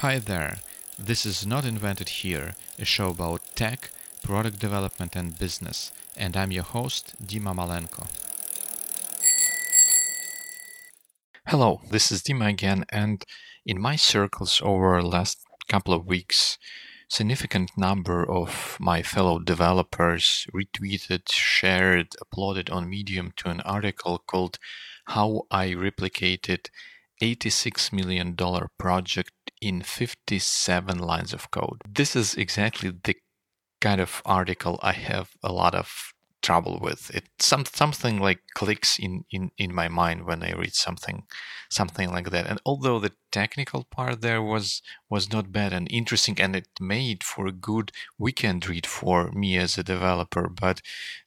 Hi there. This is Not Invented Here, a show about tech, product development, and business, and I'm your host, Dima Malenko. Hello, this is Dima again, and in my circles over the last couple of weeks, significant number of my fellow developers retweeted, shared, uploaded on Medium to an article called How I Replicated $86 million project in 57 lines of code. This is exactly the kind of article I have a lot of trouble with. It some something like clicks in, in, in my mind when I read something something like that. And although the technical part there was was not bad and interesting and it made for a good weekend read for me as a developer, but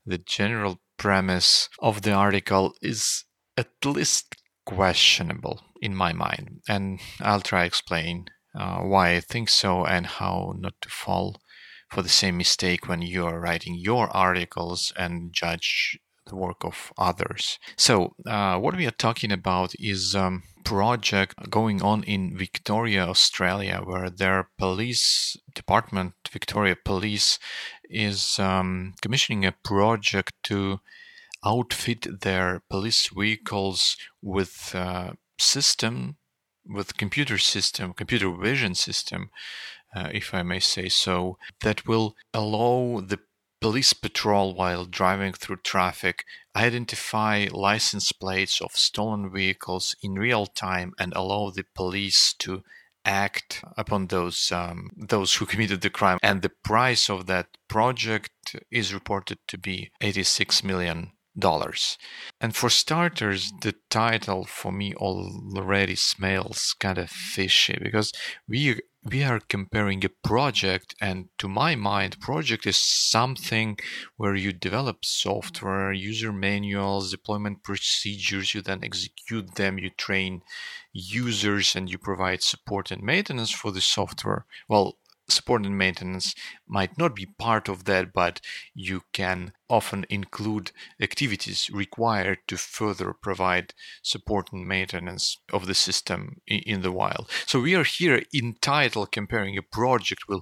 the general premise of the article is at least questionable in my mind. And I'll try explain uh, why I think so and how not to fall for the same mistake when you are writing your articles and judge the work of others. So, uh, what we are talking about is a um, project going on in Victoria, Australia, where their police department, Victoria Police, is um, commissioning a project to outfit their police vehicles with a system, with computer system, computer vision system uh, if I may say so, that will allow the police patrol while driving through traffic identify license plates of stolen vehicles in real time and allow the police to act upon those um, those who committed the crime. And the price of that project is reported to be 86 million dollars. And for starters, the title for me already smells kind of fishy because we we are comparing a project and to my mind project is something where you develop software user manuals deployment procedures you then execute them you train users and you provide support and maintenance for the software well support and maintenance might not be part of that, but you can often include activities required to further provide support and maintenance of the system in the wild. So we are here in title comparing a project with,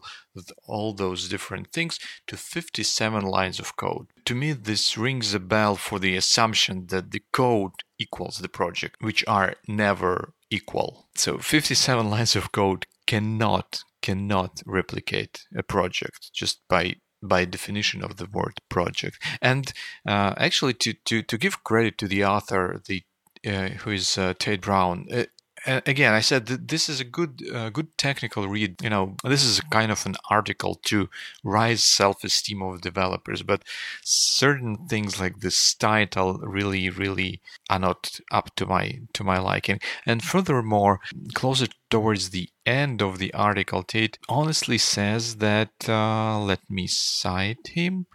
all those different things to 57 lines of code. To me, this rings a bell for the assumption that the code equals the project, which are never equal. So 57 lines of code cannot cannot replicate a project just by by definition of the word project. And uh, actually, to, to to give credit to the author, the uh, who is uh, Tait Brown, uh, again, I said this is a good, uh, good technical read. You know, this is a kind of an article to rise self-esteem of developers, but certain things like this title really, really are not up to my to my liking. And furthermore, closer towards the end of the article, Tait honestly says that. Uh, let me cite him.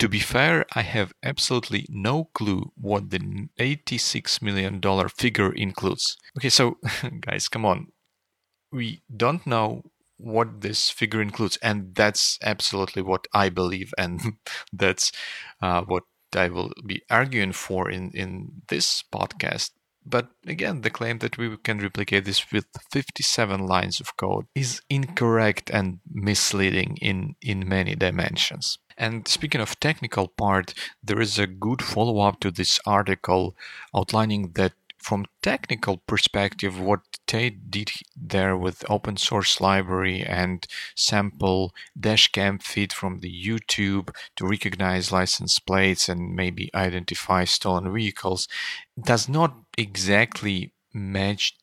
To be fair, I have absolutely no clue what the $86 million figure includes. Okay, so guys, come on. We don't know what this figure includes, and that's absolutely what I believe, and that's uh, what I will be arguing for in, in this podcast. But again, the claim that we can replicate this with 57 lines of code is incorrect and misleading in, in many dimensions. And speaking of technical part, there is a good follow-up to this article outlining that from technical perspective, what Tait did there with open source library and sample dashcam feed from the YouTube to recognize license plates and maybe identify stolen vehicles does not exactly match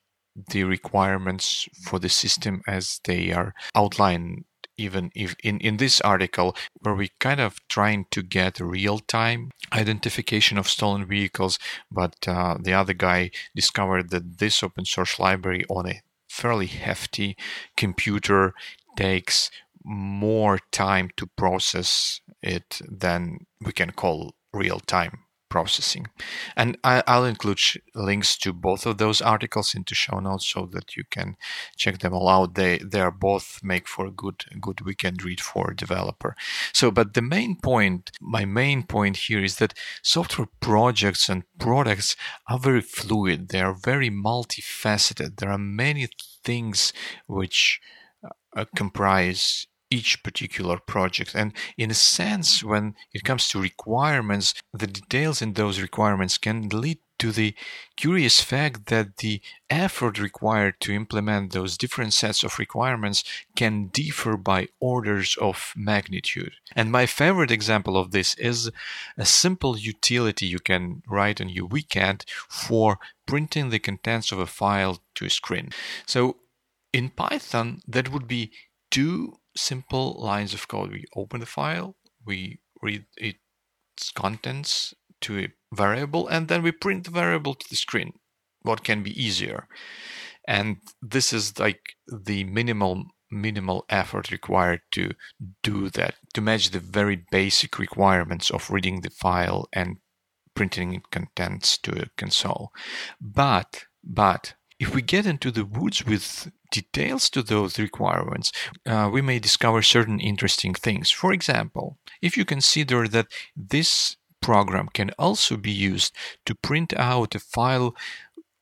the requirements for the system as they are outlined even if in, in this article where we kind of trying to get real time identification of stolen vehicles but uh, the other guy discovered that this open source library on a fairly hefty computer takes more time to process it than we can call real time processing. And I, will include links to both of those articles into show notes so that you can check them all out. They they are both make for a good good weekend read for a developer. So, but the main point, my main point here is that software projects and products are very fluid. They are very multifaceted. There are many things which uh, comprise each particular project. And in a sense, when it comes to requirements, the details in those requirements can lead to the curious fact that the effort required to implement those different sets of requirements can differ by orders of magnitude. And my favorite example of this is a simple utility you can write on your weekend for printing the contents of a file to a screen. So in Python, that would be two simple lines of code. We open the file, we read its contents to a variable, and then we print the variable to the screen. What can be easier? And this is like the minimal minimal effort required to do that, to match the very basic requirements of reading the file and printing contents to a console. But but if we get into the woods with details to those requirements, uh, we may discover certain interesting things. For example, if you consider that this program can also be used to print out a file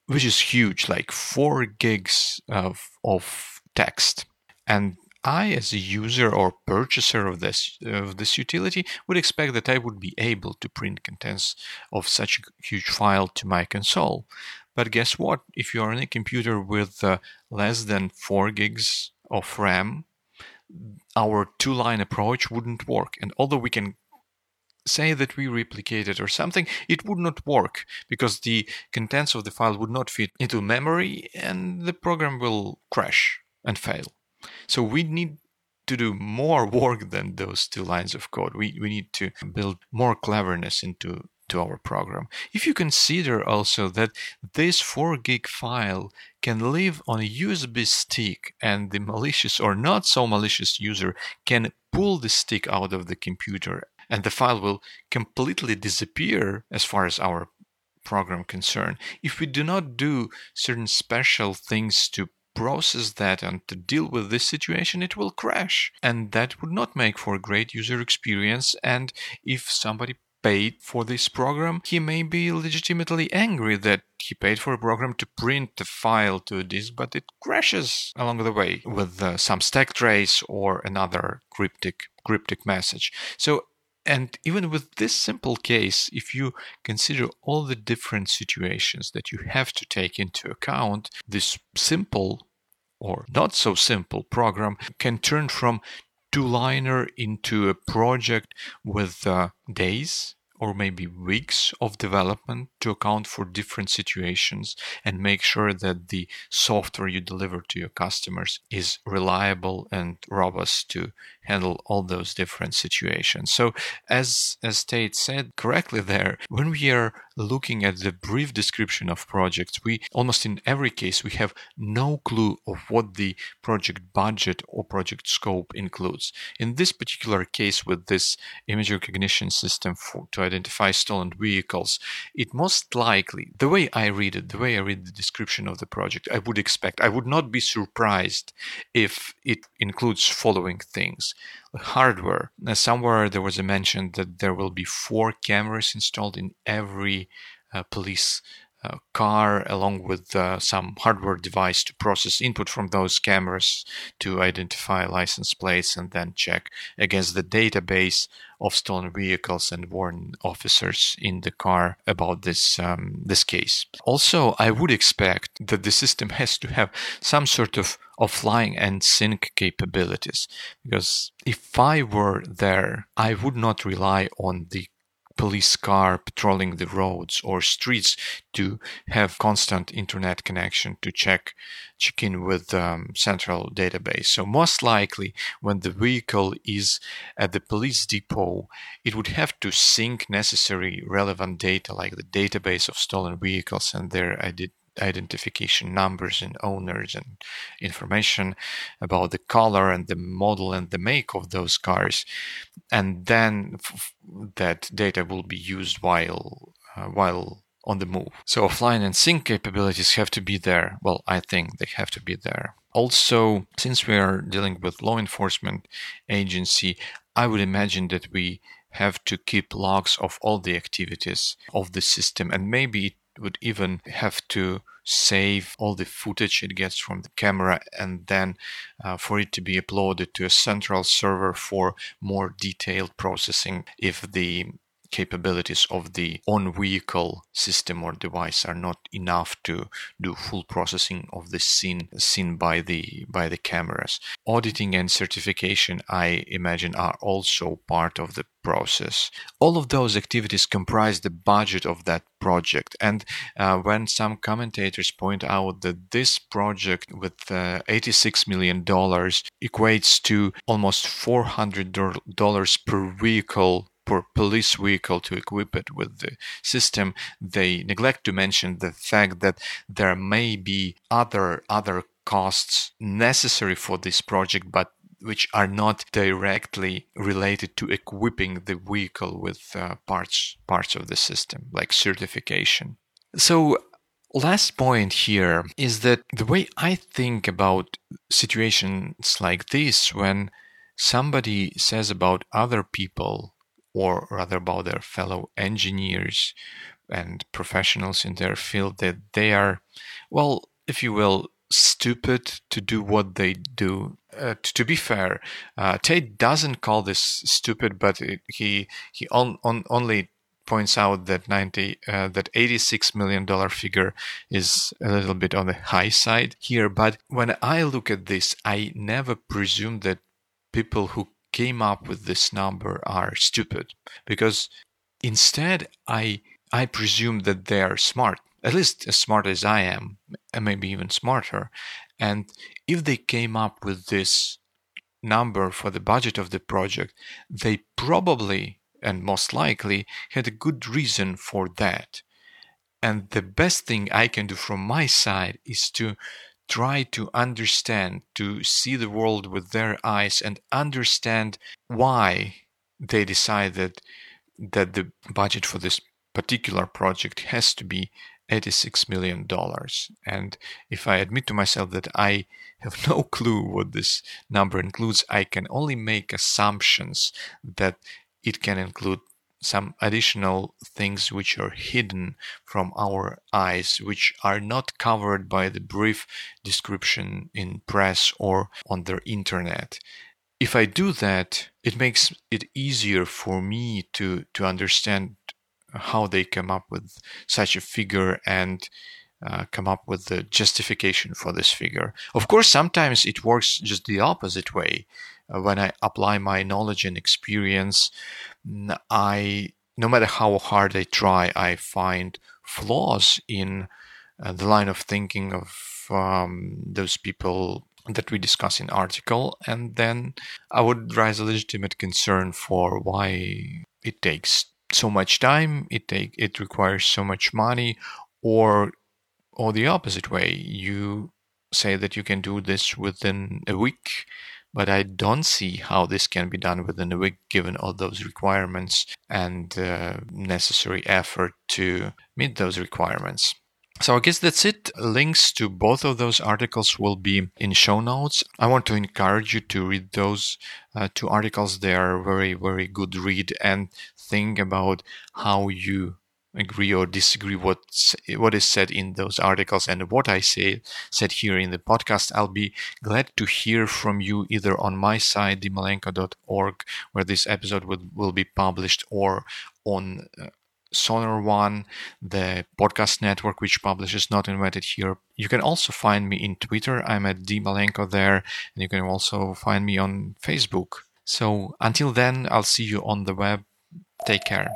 which is huge, like 4 gigs of, of text, and I, as a user or purchaser of this of this utility, would expect that I would be able to print contents of such a huge file to my console. But guess what? If you're on a computer with uh, less than 4 gigs of RAM, our two line approach wouldn't work. And although we can say that we replicated or something, it would not work because the contents of the file would not fit into memory and the program will crash and fail. So we need to do more work than those two lines of code. We, we need to build more cleverness into to our program. If you consider also that this 4 gig file can live on a USB stick and the malicious or not so malicious user can pull the stick out of the computer and the file will completely disappear as far as our program concerned. If we do not do certain special things to process that and to deal with this situation, it will crash. And that would not make for a great user experience. And if somebody paid for this program, he may be legitimately angry that he paid for a program to print the file to a disk, but it crashes along the way with uh, some stack trace or another cryptic cryptic message. So and even with this simple case, if you consider all the different situations that you have to take into account, this simple or not so simple program can turn from two liner into a project with uh, days or maybe weeks of development to account for different situations and make sure that the software you deliver to your customers is reliable and robust to handle all those different situations. So as as Tait said correctly there, when we are looking at the brief description of projects, we almost in every case we have no clue of what the project budget or project scope includes. In this particular case with this image recognition system for, to identify stolen vehicles, it most likely, the way I read it, the way I read the description of the project, I would expect, I would not be surprised if it includes following things hardware. Now, somewhere there was a mention that there will be four cameras installed in every uh, police car, along with uh, some hardware device to process input from those cameras to identify license plates and then check against the database of stolen vehicles and warn officers in the car about this um, this case. Also, I would expect that the system has to have some sort of offline and sync capabilities because if I were there, I would not rely on the police car patrolling the roads or streets to have constant internet connection to check check in with um, central database. So most likely when the vehicle is at the police depot it would have to sync necessary relevant data like the database of stolen vehicles and their identification numbers and owners and information about the color and the model and the make of those cars. And then f- that data will be used while uh, while on the move. So offline and sync capabilities have to be there. Well i think they have to be there. Also since we are dealing with law enforcement agency i would imagine that we have to keep logs of all the activities of the system. And maybe it would even have to save all the footage it gets from the camera and then uh, for it to be uploaded to a central server for more detailed processing if the capabilities of the on vehicle system or device are not enough to do full processing of the scene seen by the by the cameras. Auditing and certification i imagine are also part of the process. All of those activities comprise the budget of that project. And uh, when some commentators point out that this project with uh, 86 million dollars equates to almost 400 dollars per vehicle police vehicle to equip it with the system, they neglect to mention the fact that there may be other other costs necessary for this project, but which are not directly related to equipping the vehicle with uh, parts parts of the system, like certification. So last point here is that the way I think about situations like this when somebody says about other people or rather about their fellow engineers and professionals in their field that they are, well, if you will, stupid to do what they do. Uh, to, be fair, uh, Tait doesn't call this stupid, but it, he he on, on, only points out that 90 uh, that 86 million dollar figure is a little bit on the high side here but when i look at this i never presume that people who came up with this number are stupid because instead I I presume that they are smart, at least as smart as I am, and maybe even smarter. And if they came up with this number for the budget of the project, they probably and most likely had a good reason for that. And the best thing I can do from my side is to try to understand, to see the world with their eyes and understand why they decided that the budget for this particular project has to be 86 million dollars. And if I admit to myself that I have no clue what this number includes, I can only make assumptions that it can include some additional things which are hidden from our eyes, which are not covered by the brief description in press or on the internet. If I do that, it makes it easier for me to, to understand how they come up with such a figure and uh, come up with the justification for this figure. Of course, sometimes it works just the opposite way. Uh, when I apply my knowledge and experience, I no matter how hard I try, I find flaws in uh, the line of thinking of um, those people that we discuss in article, and then I would raise a legitimate concern for why it takes so much time, it take it requires so much money, or or the opposite way, you say that you can do this within a week but I don't see how this can be done within a week given all those requirements and uh, necessary effort to meet those requirements. So I guess that's it. Links to both of those articles will be in show notes. I want to encourage you to read those uh, two articles. They are very, very good read and think about how you agree or disagree what what is said in those articles and what I say said here in the podcast. I'll be glad to hear from you either on my site dimalenko.org where this episode will, will be published or on uh, Sonar One, the podcast network which publishes Not Invented Here. You can also find me in Twitter. I'm at dmalenko there, and you can also find me on Facebook. So until then, I'll see you on the web. Take care.